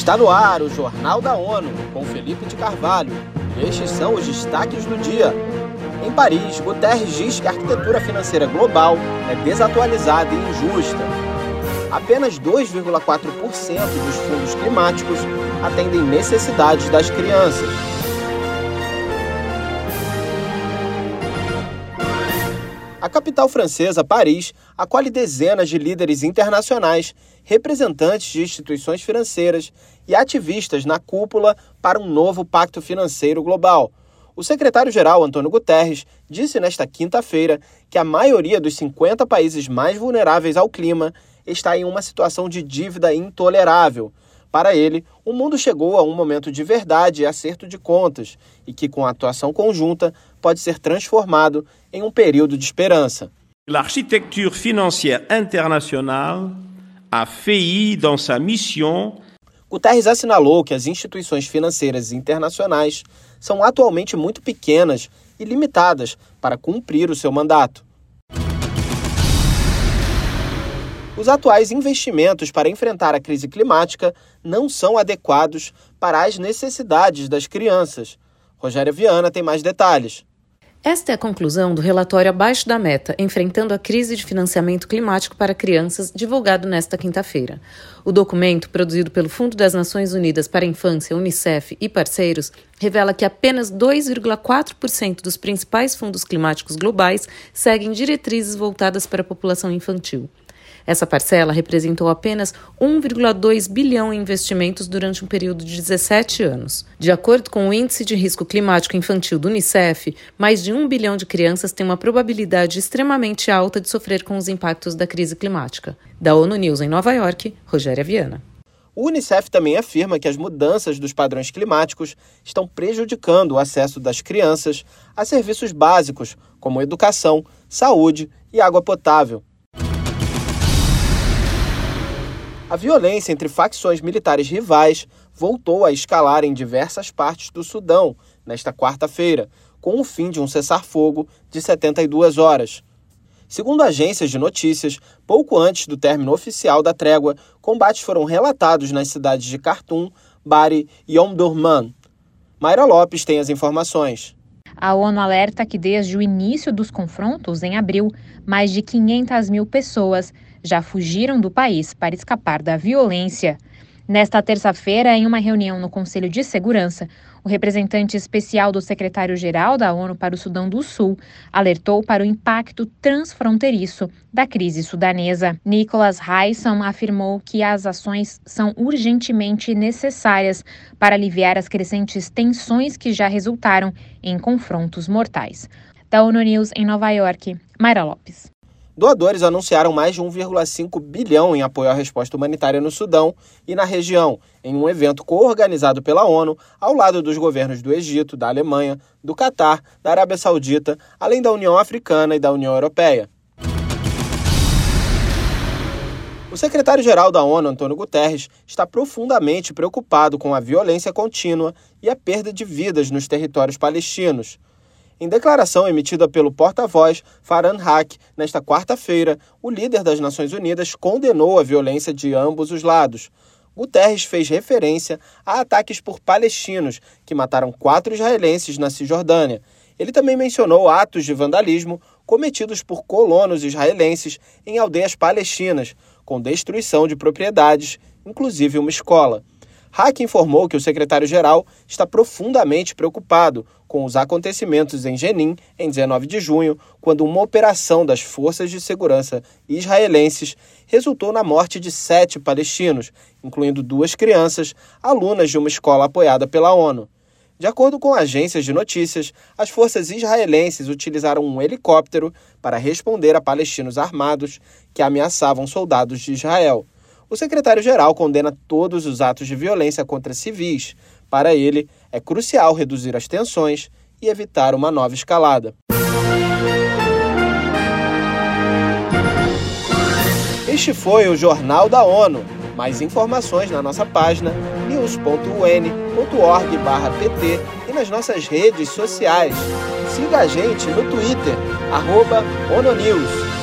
Está no ar o Jornal da ONU, com Felipe de Carvalho. Estes são os destaques do dia. Em Paris, Guterres diz que a arquitetura financeira global é desatualizada e injusta. Apenas 2,4% dos fundos climáticos atendem necessidades das crianças. A capital francesa, Paris, acolhe dezenas de líderes internacionais, representantes de instituições financeiras e ativistas na cúpula para um novo pacto financeiro global. O secretário-geral Antônio Guterres disse nesta quinta-feira que a maioria dos 50 países mais vulneráveis ao clima está em uma situação de dívida intolerável. Para ele, o mundo chegou a um momento de verdade e acerto de contas e que, com a atuação conjunta, pode ser transformado em um período de esperança. L'architecture financière internationale a failli dans sa mission. Guterres assinalou que as instituições financeiras internacionais são atualmente muito pequenas e limitadas para cumprir o seu mandato. Os atuais investimentos para enfrentar a crise climática não são adequados para as necessidades das crianças. Rogéria Viana tem mais detalhes. Esta é a conclusão do relatório Abaixo da Meta, Enfrentando a Crise de Financiamento Climático para Crianças, divulgado nesta quinta-feira. O documento, produzido pelo Fundo das Nações Unidas para a Infância, Unicef e parceiros, revela que apenas 2,4% dos principais fundos climáticos globais seguem diretrizes voltadas para a população infantil. Essa parcela representou apenas 1,2 bilhão em investimentos durante um período de 17 anos. De acordo com o Índice de Risco Climático Infantil do Unicef, mais de um bilhão de crianças têm uma probabilidade extremamente alta de sofrer com os impactos da crise climática. Da ONU News em Nova York, Rogéria Viana. O Unicef também afirma que as mudanças dos padrões climáticos estão prejudicando o acesso das crianças a serviços básicos, como educação, saúde e água potável. A violência entre facções militares rivais voltou a escalar em diversas partes do Sudão nesta quarta-feira, com o fim de um cessar-fogo de 72 horas. Segundo agências de notícias, pouco antes do término oficial da trégua, combates foram relatados nas cidades de Khartoum, Bari e Omdurman. Mayra Lopes tem as informações. A ONU alerta que desde o início dos confrontos, em abril, mais de 500 mil pessoas já fugiram do país para escapar da violência. Nesta terça-feira, em uma reunião no Conselho de Segurança, o representante especial do secretário-geral da ONU para o Sudão do Sul alertou para o impacto transfronteiriço da crise sudanesa. Nicholas Haysom afirmou que as ações são urgentemente necessárias para aliviar as crescentes tensões que já resultaram em confrontos mortais. Da ONU News em Nova York, Mayra Lopes. Doadores anunciaram mais de 1,5 bilhão em apoio à resposta humanitária no Sudão e na região, em um evento co-organizado pela ONU, ao lado dos governos do Egito, da Alemanha, do Catar, da Arábia Saudita, além da União Africana e da União Europeia. O secretário-geral da ONU, Antônio Guterres, está profundamente preocupado com a violência contínua e a perda de vidas nos territórios palestinos. Em declaração emitida pelo porta-voz Farhan Haq nesta quarta-feira, o líder das Nações Unidas condenou a violência de ambos os lados. Guterres fez referência a ataques por palestinos que mataram quatro israelenses na Cisjordânia. Ele também mencionou atos de vandalismo cometidos por colonos israelenses em aldeias palestinas, com destruição de propriedades, inclusive uma escola. Hack informou que o secretário-geral está profundamente preocupado com os acontecimentos em Jenin em 19 de junho, quando uma operação das forças de segurança israelenses resultou na morte de sete palestinos, incluindo duas crianças, alunas de uma escola apoiada pela ONU. De acordo com agências de notícias, as forças israelenses utilizaram um helicóptero para responder a palestinos armados que ameaçavam soldados de Israel. O secretário-geral condena todos os atos de violência contra civis. Para ele, é crucial reduzir as tensões e evitar uma nova escalada. Este foi o Jornal da ONU. Mais informações na nossa página news.un.org/pt e nas nossas redes sociais. Siga a gente no Twitter, arroba ONUNews.